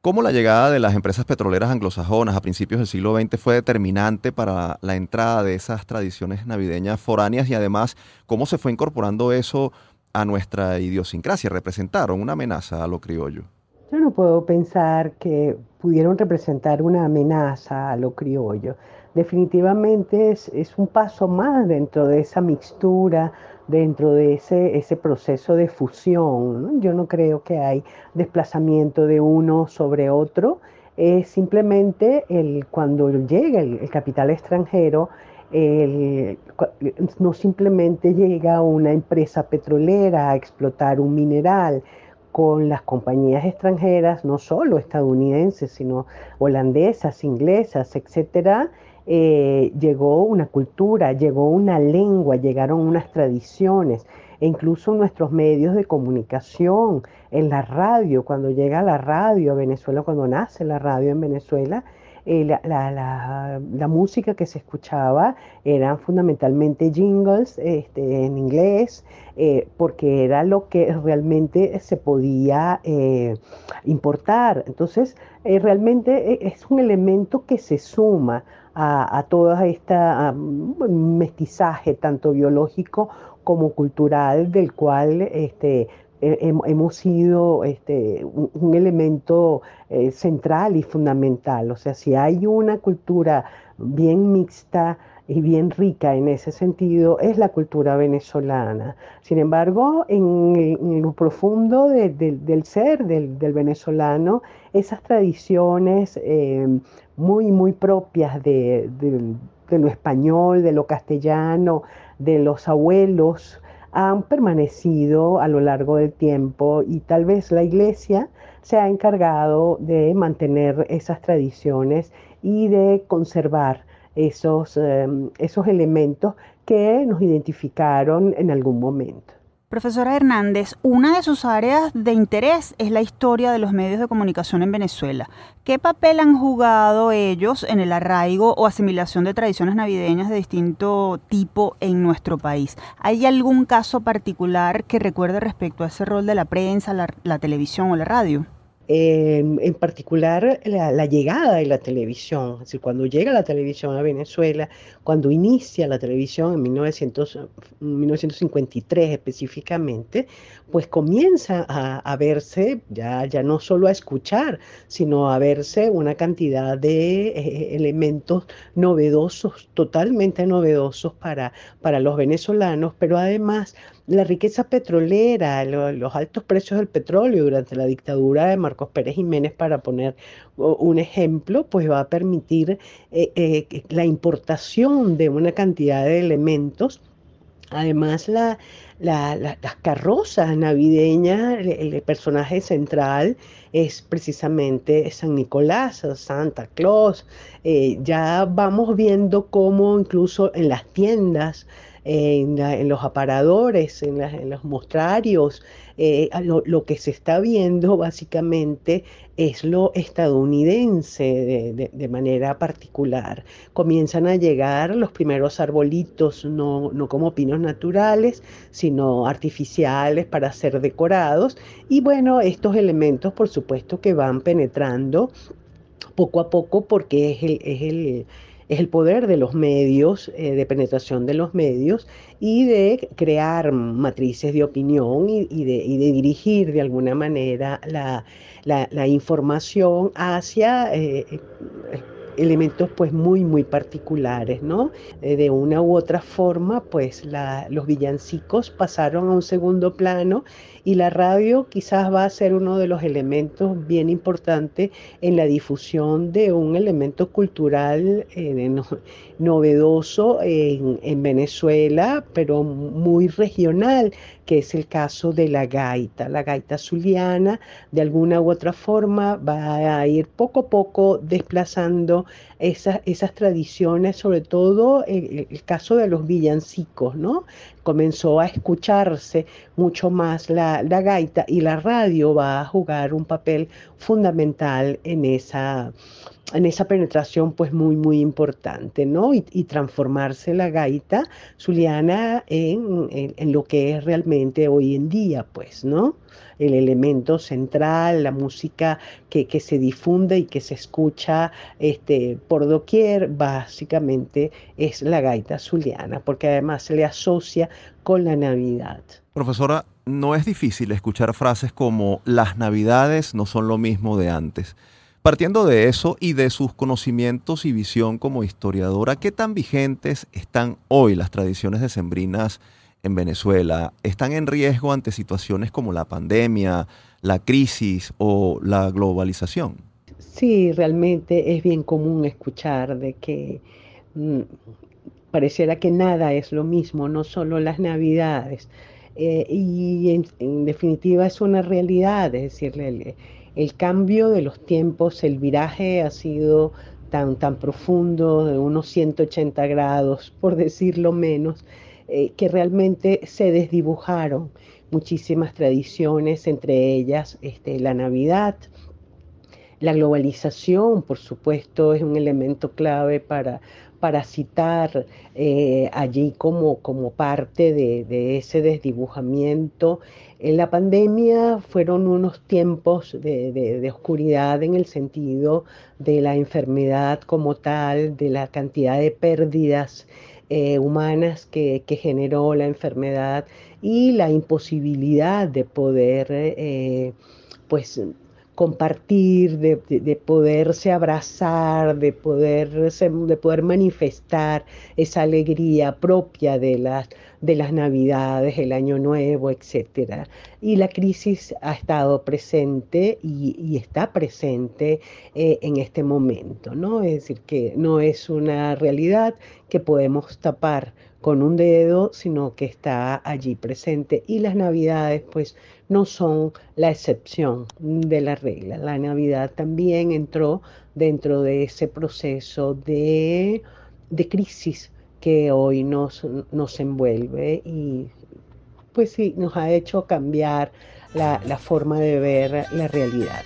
¿Cómo la llegada de las empresas petroleras anglosajonas a principios del siglo XX fue determinante para la entrada de esas tradiciones navideñas foráneas y además cómo se fue incorporando eso a nuestra idiosincrasia? ¿Representaron una amenaza a lo criollo? Yo no puedo pensar que pudieron representar una amenaza a lo criollo. Definitivamente es, un paso más dentro de esa mixtura, dentro de ese, proceso de fusión. Yo no creo que hay desplazamiento de uno sobre otro. Es simplemente el, cuando llega el, capital extranjero, no simplemente llega una empresa petrolera a explotar un mineral, con las compañías extranjeras, no solo estadounidenses, sino holandesas, inglesas, etcétera, eh, llegó una cultura, llegó una lengua, llegaron unas tradiciones, e incluso nuestros medios de comunicación, en la radio, cuando llega la radio a Venezuela, cuando nace la radio en Venezuela, eh, la, música que se escuchaba eran fundamentalmente jingles este, en inglés, eh, porque era lo que realmente se podía eh, importar. Entonces, realmente es un elemento que se suma a, a todo este mestizaje, tanto biológico como cultural, del cual este, hemos sido este, un, elemento eh, central y fundamental. O sea, si hay una cultura bien mixta y bien rica en ese sentido, es la cultura venezolana. Sin embargo, en, lo profundo del ser del, venezolano, esas tradiciones eh, muy, muy propias de lo español, de lo castellano, de los abuelos, han permanecido a lo largo del tiempo y tal vez la iglesia se ha encargado de mantener esas tradiciones y de conservar esos, em, esos elementos que nos identificaron en algún momento. Profesora Hernández, una de sus áreas de interés es la historia de los medios de comunicación en Venezuela. ¿Qué papel han jugado ellos en el arraigo o asimilación de tradiciones navideñas de distinto tipo en nuestro país? ¿Hay algún caso particular que recuerde respecto a ese rol de la prensa, la, la televisión o la radio? En particular la, llegada de la televisión, es decir, cuando llega la televisión a Venezuela, cuando inicia la televisión en 1953 específicamente, pues comienza a, verse, ya, ya no solo a escuchar, sino a verse una cantidad de eh, elementos novedosos, totalmente novedosos para, para los venezolanos, pero además la riqueza petrolera, los altos precios del petróleo durante la dictadura de Marcos Pérez Jiménez, para poner un ejemplo, pues va a permitir eh, eh, la importación de una cantidad de elementos. Además, la, las carrozas navideñas, el, personaje central es precisamente San Nicolás, Santa Claus. Eh, ya vamos viendo cómo incluso en las tiendas en, los aparadores, en, los mostrarios. Eh, lo, que se está viendo básicamente es lo estadounidense de, manera particular. Comienzan a llegar los primeros arbolitos, no, no como pinos naturales, sino artificiales para ser decorados. Y bueno, estos elementos por supuesto que van penetrando poco a poco porque es el, es el es el poder de los medios, eh, de penetración de los medios y de crear matrices de opinión y, de, dirigir de alguna manera la, información hacia... Eh, elementos pues muy muy particulares, ¿no? Eh, de una u otra forma pues los villancicos pasaron a un segundo plano y la radio quizás va a ser uno de los elementos bien importantes en la difusión de un elemento cultural eh, novedoso en, Venezuela, pero muy regional, que es el caso de la gaita. La gaita zuliana, de alguna u otra forma, va a ir poco a poco desplazando esas, esas tradiciones, sobre todo el, el caso de los villancicos, ¿no? Comenzó a escucharse mucho más la, la gaita y la radio va a jugar un papel fundamental en esa en esa penetración pues muy muy importante, ¿no? Y, transformarse la gaita zuliana en, en, lo que es realmente hoy en día, pues, ¿no? El elemento central, la música que, que se difunde y que se escucha este, por doquier, básicamente es la gaita zuliana, porque además se le asocia con la Navidad. Profesora, no es difícil escuchar frases como las Navidades no son lo mismo de antes. Partiendo de eso y de sus conocimientos y visión como historiadora, ¿qué tan vigentes están hoy las tradiciones decembrinas en Venezuela? ¿Están en riesgo ante situaciones como la pandemia, la crisis o la globalización? Sí, realmente es bien común escuchar de que mm, pareciera que nada es lo mismo, no solo las navidades. Eh, y en, definitiva es una realidad, es decir, el cambio de los tiempos, el viraje ha sido tan, tan profundo, de unos 180 grados, por decirlo menos, eh, que realmente se desdibujaron muchísimas tradiciones, entre ellas este, la Navidad. La globalización, por supuesto, es un elemento clave para, para citar eh, allí como, como parte de, de, ese desdibujamiento. En la pandemia fueron unos tiempos de, oscuridad en el sentido de la enfermedad como tal, de la cantidad de pérdidas eh, humanas que, generó la enfermedad y la imposibilidad de poder eh, pues compartir, de, poderse abrazar, de, de poder manifestar esa alegría propia de las, de las Navidades, el Año Nuevo, etc. Y la crisis ha estado presente y, está presente eh, en este momento, ¿no? Es decir, que no es una realidad que podemos tapar con un dedo, sino que está allí presente. Y las navidades, pues, no son la excepción de la regla. La navidad también entró dentro de ese proceso de, crisis que hoy nos, nos envuelve y pues sí, nos ha hecho cambiar la, la forma de ver la realidad.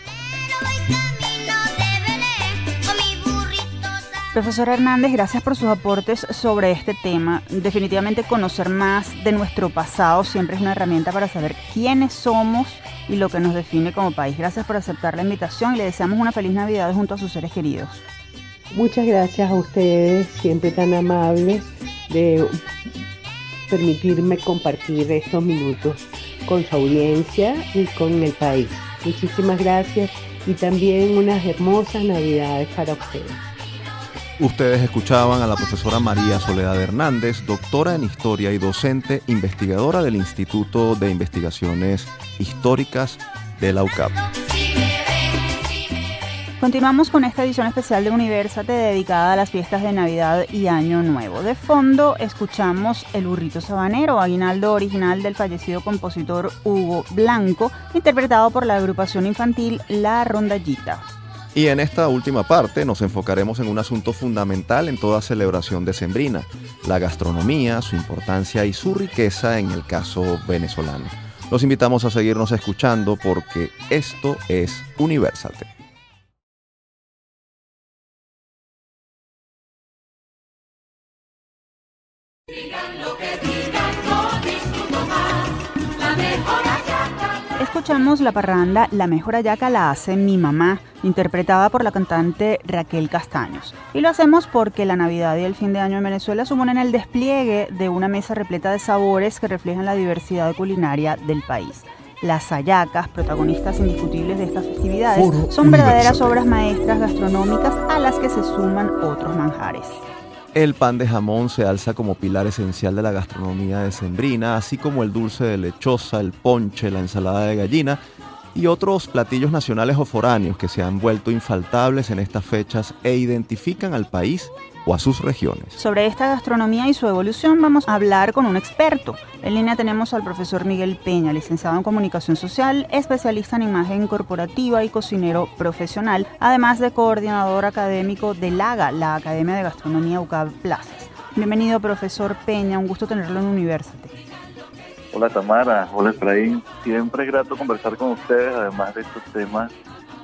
Profesor Hernández, gracias por sus aportes sobre este tema. Definitivamente conocer más de nuestro pasado siempre es una herramienta para saber quiénes somos y lo que nos define como país. Gracias por aceptar la invitación y le deseamos una feliz Navidad junto a sus seres queridos. Muchas gracias a ustedes, siempre tan amables, de permitirme compartir estos minutos con su audiencia y con el país. Muchísimas gracias y también unas hermosas Navidades para ustedes. Ustedes escuchaban a la profesora María Soledad Hernández, doctora en historia y docente investigadora del Instituto de Investigaciones Históricas de la UCAP. Continuamos con esta edición especial de Universate dedicada a las fiestas de Navidad y Año Nuevo. De fondo escuchamos El burrito sabanero, aguinaldo original del fallecido compositor Hugo Blanco, interpretado por la agrupación infantil La Rondallita. Y en esta última parte nos enfocaremos en un asunto fundamental en toda celebración decembrina, la gastronomía, su importancia y su riqueza en el caso venezolano. Los invitamos a seguirnos escuchando porque esto es Universate. Escuchamos la parranda La mejor ayaca la hace mi mamá, interpretada por la cantante Raquel Castaños. Y lo hacemos porque la Navidad y el fin de año en Venezuela suponen el despliegue de una mesa repleta de sabores que reflejan la diversidad culinaria del país. Las ayacas, protagonistas indiscutibles de estas festividades, son verdaderas obras maestras gastronómicas a las que se suman otros manjares. El pan de jamón se alza como pilar esencial de la gastronomía decembrina, así como el dulce de lechosa, el ponche, la ensalada de gallina y otros platillos nacionales o foráneos que se han vuelto infaltables en estas fechas e identifican al país o a sus regiones. Sobre esta gastronomía y su evolución vamos a hablar con un experto. En línea tenemos al profesor Miguel Peña, licenciado en comunicación social, especialista en imagen corporativa y cocinero profesional, además de coordinador académico de LAGA, la Academia de Gastronomía UCAB Plazas. Bienvenido, profesor Peña, un gusto tenerlo en University. Hola Tamara, hola Efraín. Siempre es grato conversar con ustedes, además de estos temas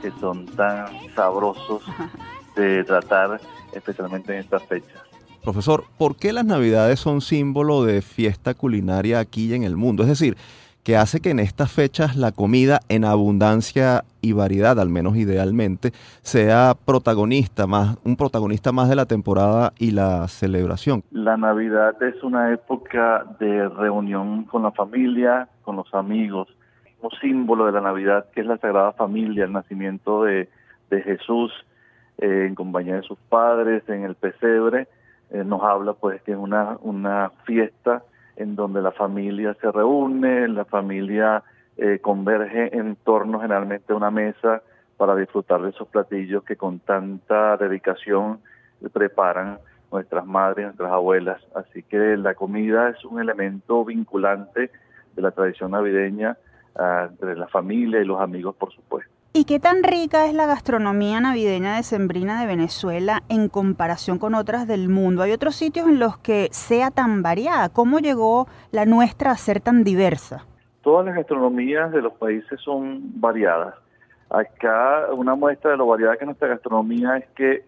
que son tan sabrosos de tratar especialmente en estas fechas. Profesor, ¿por qué las navidades son símbolo de fiesta culinaria aquí y en el mundo? Es decir, que hace que en estas fechas la comida en abundancia y variedad, al menos idealmente, sea protagonista más, un protagonista más de la temporada y la celebración. La Navidad es una época de reunión con la familia, con los amigos, un símbolo de la Navidad que es la Sagrada Familia, el nacimiento de, de Jesús, eh, en compañía de sus padres en el pesebre, eh, nos habla pues que es una, una fiesta en donde la familia se reúne, la familia eh, converge en torno generalmente a una mesa para disfrutar de esos platillos que con tanta dedicación preparan nuestras madres, nuestras abuelas. Así que la comida es un elemento vinculante de la tradición navideña ah, entre la familia y los amigos, por supuesto. ¿Y qué tan rica es la gastronomía navideña de Sembrina de Venezuela en comparación con otras del mundo? ¿Hay otros sitios en los que sea tan variada? ¿Cómo llegó la nuestra a ser tan diversa? Todas las gastronomías de los países son variadas. Acá una muestra de lo variada que nuestra gastronomía es que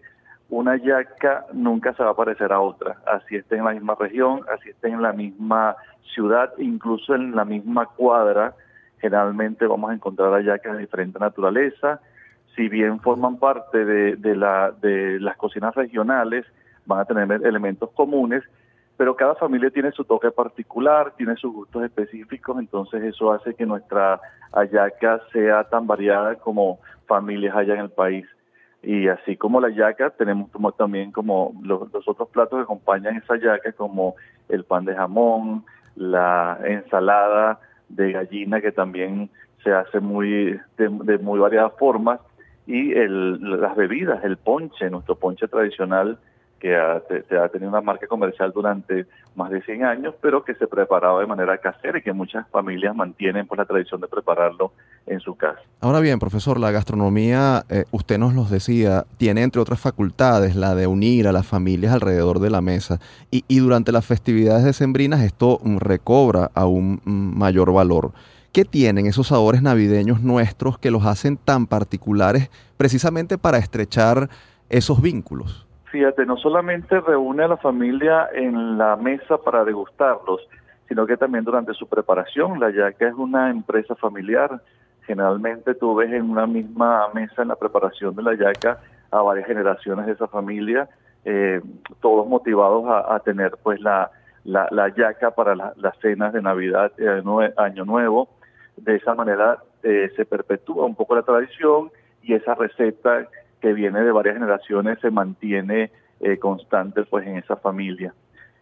una yaca nunca se va a parecer a otra, así esté en la misma región, así esté en la misma ciudad, incluso en la misma cuadra generalmente vamos a encontrar hallacas de diferente naturaleza. Si bien forman parte de, la, de las cocinas regionales, van a tener elementos comunes, pero cada familia tiene su toque particular, tiene sus gustos específicos, entonces eso hace que nuestra hallaca sea tan variada como familias haya en el país. Y así como la yaca, tenemos también como los, los, otros platos que acompañan esa yaca, como el pan de jamón, la ensalada, de gallina que también se hace muy de, muy variadas formas y el, las bebidas, el ponche, nuestro ponche tradicional que ha, ha tenido una marca comercial durante más de 100 años, pero que se preparaba de manera casera y que muchas familias mantienen por la tradición de prepararlo en su casa. Ahora bien, profesor, la gastronomía, eh, usted nos los decía, tiene entre otras facultades la de unir a las familias alrededor de la mesa y, y durante las festividades decembrinas esto recobra aún mayor valor. ¿Qué tienen esos sabores navideños nuestros que los hacen tan particulares precisamente para estrechar esos vínculos? Fíjate, no solamente reúne a la familia en la mesa para degustarlos, sino que también durante su preparación, la yaca es una empresa familiar. Generalmente tú ves en una misma mesa en la preparación de la yaca a varias generaciones de esa familia, eh, todos motivados a, tener pues la, la, yaca para las cenas de Navidad, y Año Nuevo. De esa manera eh, se perpetúa un poco la tradición y esa receta que viene de varias generaciones se mantiene eh, constante pues en esa familia.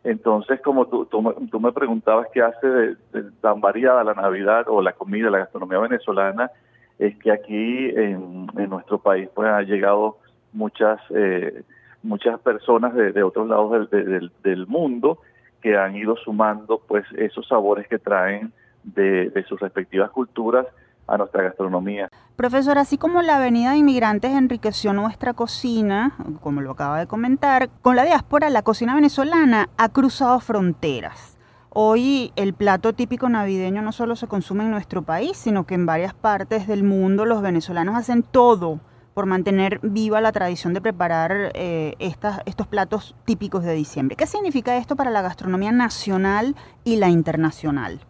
Entonces, como tú, tú, me preguntabas qué hace de, tan variada la Navidad o la comida, la gastronomía venezolana, es que aquí en, nuestro país pues han llegado muchas eh, muchas personas de, otros lados del, del, mundo que han ido sumando pues esos sabores que traen de sus respectivas culturas a nuestra gastronomía. Profesor, así como la venida de inmigrantes enriqueció nuestra cocina, como lo acaba de comentar, con la diáspora la cocina venezolana ha cruzado fronteras. Hoy el plato típico navideño no solo se consume en nuestro país, sino que en varias partes del mundo los venezolanos hacen todo por mantener viva la tradición de preparar eh, estos platos típicos de diciembre. ¿Qué significa esto para la gastronomía nacional y la internacional?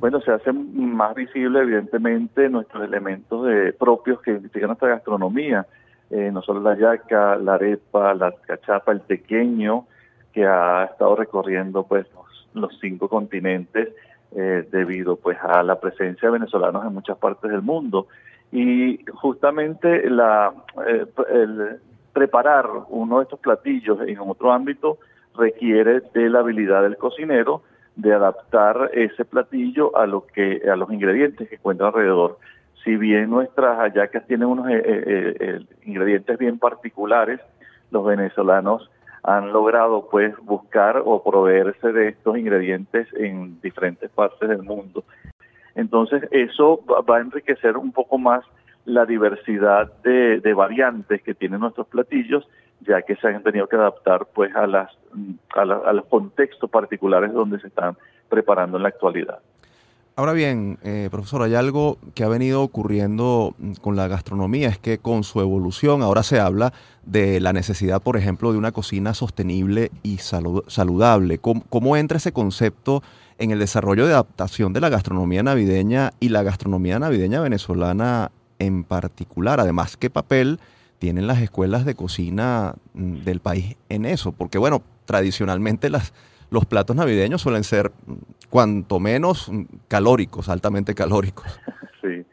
Bueno, se hace más visible evidentemente nuestros elementos propios que identifican nuestra gastronomía, eh, no solo la yaca, la arepa, la cachapa, el pequeño, que ha estado recorriendo pues los, cinco continentes eh, debido pues a la presencia de venezolanos en muchas partes del mundo. Y justamente la, eh, el preparar uno de estos platillos en otro ámbito requiere de la habilidad del cocinero, de adaptar ese platillo a lo que a los ingredientes que encuentra alrededor. si bien nuestras hallacas tienen unos ingredientes bien particulares, los venezolanos han logrado pues buscar o proveerse de estos ingredientes en diferentes partes del mundo. Entonces eso va a enriquecer un poco más la diversidad de, variantes que tienen nuestros platillos, ya que se han tenido que adaptar pues a, las, a, a los contextos particulares donde se están preparando en la actualidad. Ahora bien, eh, profesor, hay algo que ha venido ocurriendo mm, con la gastronomía, es que con su evolución ahora se habla de la necesidad, por ejemplo, de una cocina sostenible y saludable. ¿Cómo, entra ese concepto en el desarrollo de adaptación de la gastronomía navideña y la gastronomía navideña venezolana en particular? Además, ¿qué papel tienen las escuelas de cocina mm, del país en eso? Porque, bueno, tradicionalmente las los platos navideños suelen ser mm, cuanto menos mm, calóricos, altamente calóricos. Sí.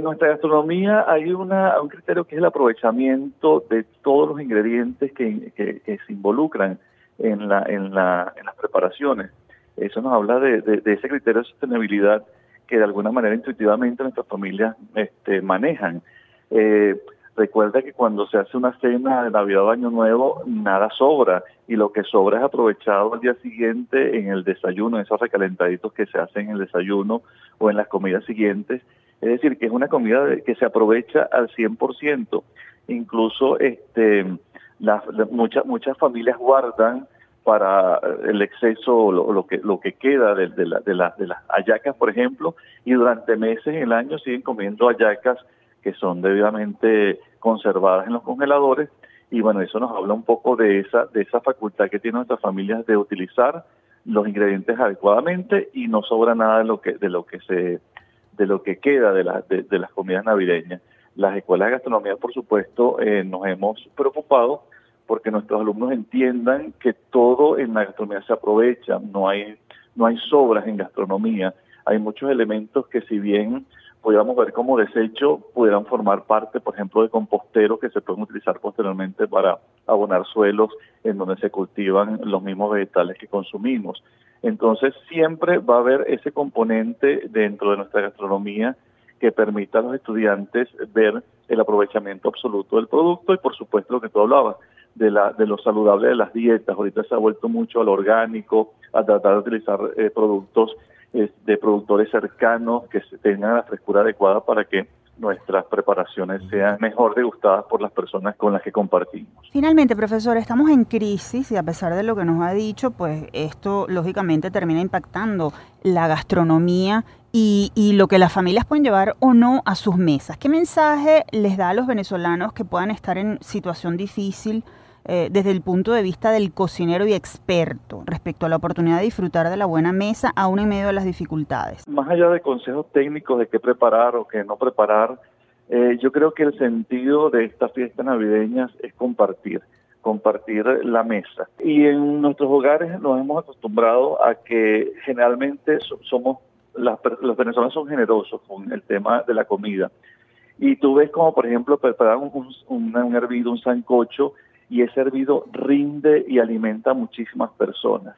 Nuestra gastronomía hay una, un criterio que es el aprovechamiento de todos los ingredientes que, se involucran en, la, en, la, en las preparaciones. Eso nos habla de, de, ese criterio de sostenibilidad que de alguna manera intuitivamente nuestras familias este, manejan. Eh, Recuerda que cuando se hace una cena de Navidad o Año Nuevo, nada sobra y lo que sobra es aprovechado al día siguiente en el desayuno, esos recalentaditos que se hacen en el desayuno o en las comidas siguientes. Es decir, que es una comida que se aprovecha al 100%. Incluso este, muchas, muchas familias guardan para el exceso lo, lo que lo que queda de, de, la, de, de las hallacas, por ejemplo, y durante meses en el año siguen comiendo hallacas que son debidamente conservadas en los congeladores. Y bueno, eso nos habla un poco de esa de esa facultad que tienen nuestras familias de utilizar los ingredientes adecuadamente y no sobra nada de lo que de lo que se de lo que queda de, de, las comidas navideñas. Las escuelas de gastronomía, por supuesto, eh, nos hemos preocupado porque nuestros alumnos entiendan que todo en la gastronomía se aprovecha, no hay no hay sobras en gastronomía, hay muchos elementos que si bien podríamos ver como desecho pudieran formar parte, por ejemplo, de composteros que se pueden utilizar posteriormente para abonar suelos en donde se cultivan los mismos vegetales que consumimos. Entonces siempre va a haber ese componente dentro de nuestra gastronomía que permita a los estudiantes ver el aprovechamiento absoluto del producto y por supuesto lo que tú hablabas, de, la, de lo saludable de las dietas. Ahorita se ha vuelto mucho al orgánico, a tratar de utilizar eh, productos de productores cercanos que tengan la frescura adecuada para que nuestras preparaciones sean mejor degustadas por las personas con las que compartimos. Finalmente, profesor, estamos en crisis y a pesar de lo que nos ha dicho, pues esto lógicamente termina impactando la gastronomía y, y, lo que las familias pueden llevar o no a sus mesas. ¿Qué mensaje les da a los venezolanos que puedan estar en situación difícil? Eh, desde el punto de vista del cocinero y experto respecto a la oportunidad de disfrutar de la buena mesa aún en medio de las dificultades? Más allá de consejos técnicos de qué preparar o qué no preparar, eh, yo creo que el sentido de estas fiestas navideñas es compartir compartir la mesa. Y en nuestros hogares nos hemos acostumbrado a que generalmente somos, los venezolanos son generosos con el tema de la comida. Y tú ves como, por ejemplo, preparar un, un hervido, un sancocho, y ese hervido rinde y alimenta a muchísimas personas.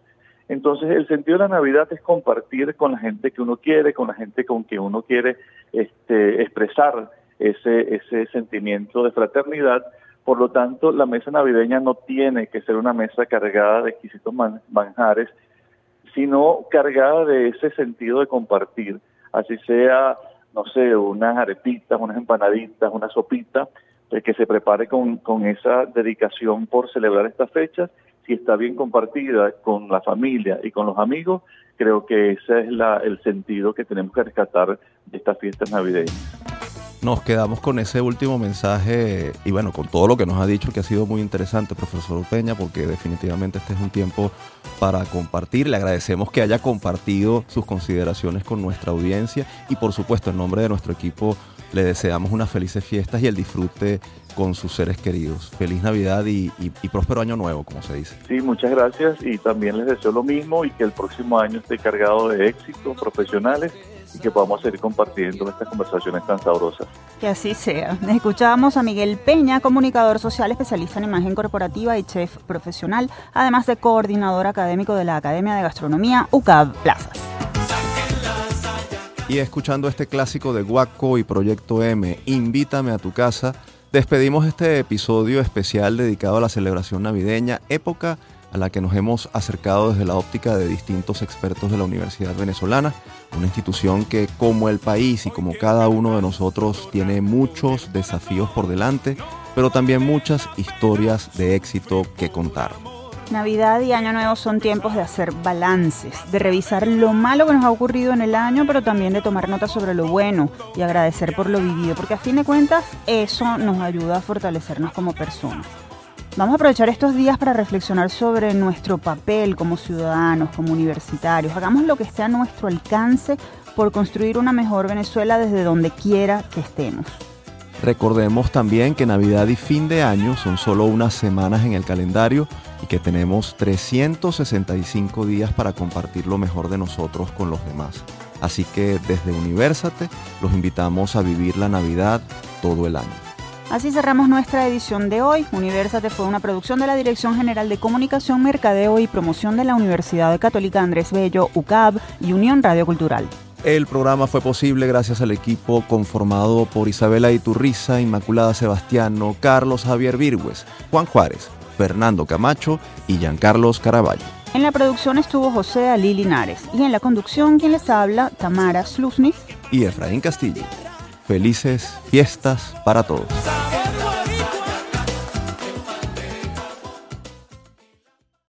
Entonces el sentido de la Navidad es compartir con la gente que uno quiere, con la gente con que uno quiere este, expresar ese, ese sentimiento de fraternidad. Por lo tanto, la mesa navideña no tiene que ser una mesa cargada de exquisitos manjares, sino cargada de ese sentido de compartir. Así sea, no sé, unas arepitas, unas empanaditas, una sopita, que se prepare con, con esa dedicación por celebrar estas fechas, si está bien compartida con la familia y con los amigos, creo que ese es la, el sentido que tenemos que rescatar de estas fiestas navideñas. Nos quedamos con ese último mensaje y bueno, con todo lo que nos ha dicho que ha sido muy interesante, profesor Peña, porque definitivamente este es un tiempo para compartir. Le agradecemos que haya compartido sus consideraciones con nuestra audiencia y por supuesto en nombre de nuestro equipo le deseamos unas felices fiestas y el disfrute con sus seres queridos. Feliz Navidad y, próspero año nuevo, como se dice. Sí, muchas gracias y también les deseo lo mismo y que el próximo año esté cargado de éxitos profesionales y que podamos seguir compartiendo estas conversaciones tan sabrosas. Que así sea. Escuchábamos a Miguel Peña, comunicador social especialista en imagen corporativa y chef profesional, además de coordinador académico de la Academia de Gastronomía UCAB Plazas. Y escuchando este clásico de Guaco y Proyecto M, Invítame a tu casa, despedimos este episodio especial dedicado a la celebración navideña, época a la que nos hemos acercado desde la óptica de distintos expertos de la Universidad Venezolana, una institución que como el país y como cada uno de nosotros tiene muchos desafíos por delante, pero también muchas historias de éxito que contar. Navidad y Año Nuevo son tiempos de hacer balances, de revisar lo malo que nos ha ocurrido en el año, pero también de tomar nota sobre lo bueno y agradecer por lo vivido, porque a fin de cuentas eso nos ayuda a fortalecernos como personas. Vamos a aprovechar estos días para reflexionar sobre nuestro papel como ciudadanos, como universitarios. Hagamos lo que esté a nuestro alcance por construir una mejor Venezuela desde donde quiera que estemos. Recordemos también que Navidad y fin de año son solo unas semanas en el calendario y que tenemos 365 días para compartir lo mejor de nosotros con los demás. Así que desde Universate los invitamos a vivir la Navidad todo el año. Así cerramos nuestra edición de hoy. Universate fue una producción de la Dirección General de Comunicación, Mercadeo y Promoción de la Universidad Católica Andrés Bello, UCAB y Unión Radio Cultural. El programa fue posible gracias al equipo conformado por Isabela Iturriza, Inmaculada Sebastiano, Carlos Javier Virgües, Juan Juárez, Fernando Camacho y Giancarlos Caraballo. En la producción estuvo José Ali Linares y en la conducción quien les habla, Tamara Slusnik y Efraín Castillo. Felices fiestas para todos.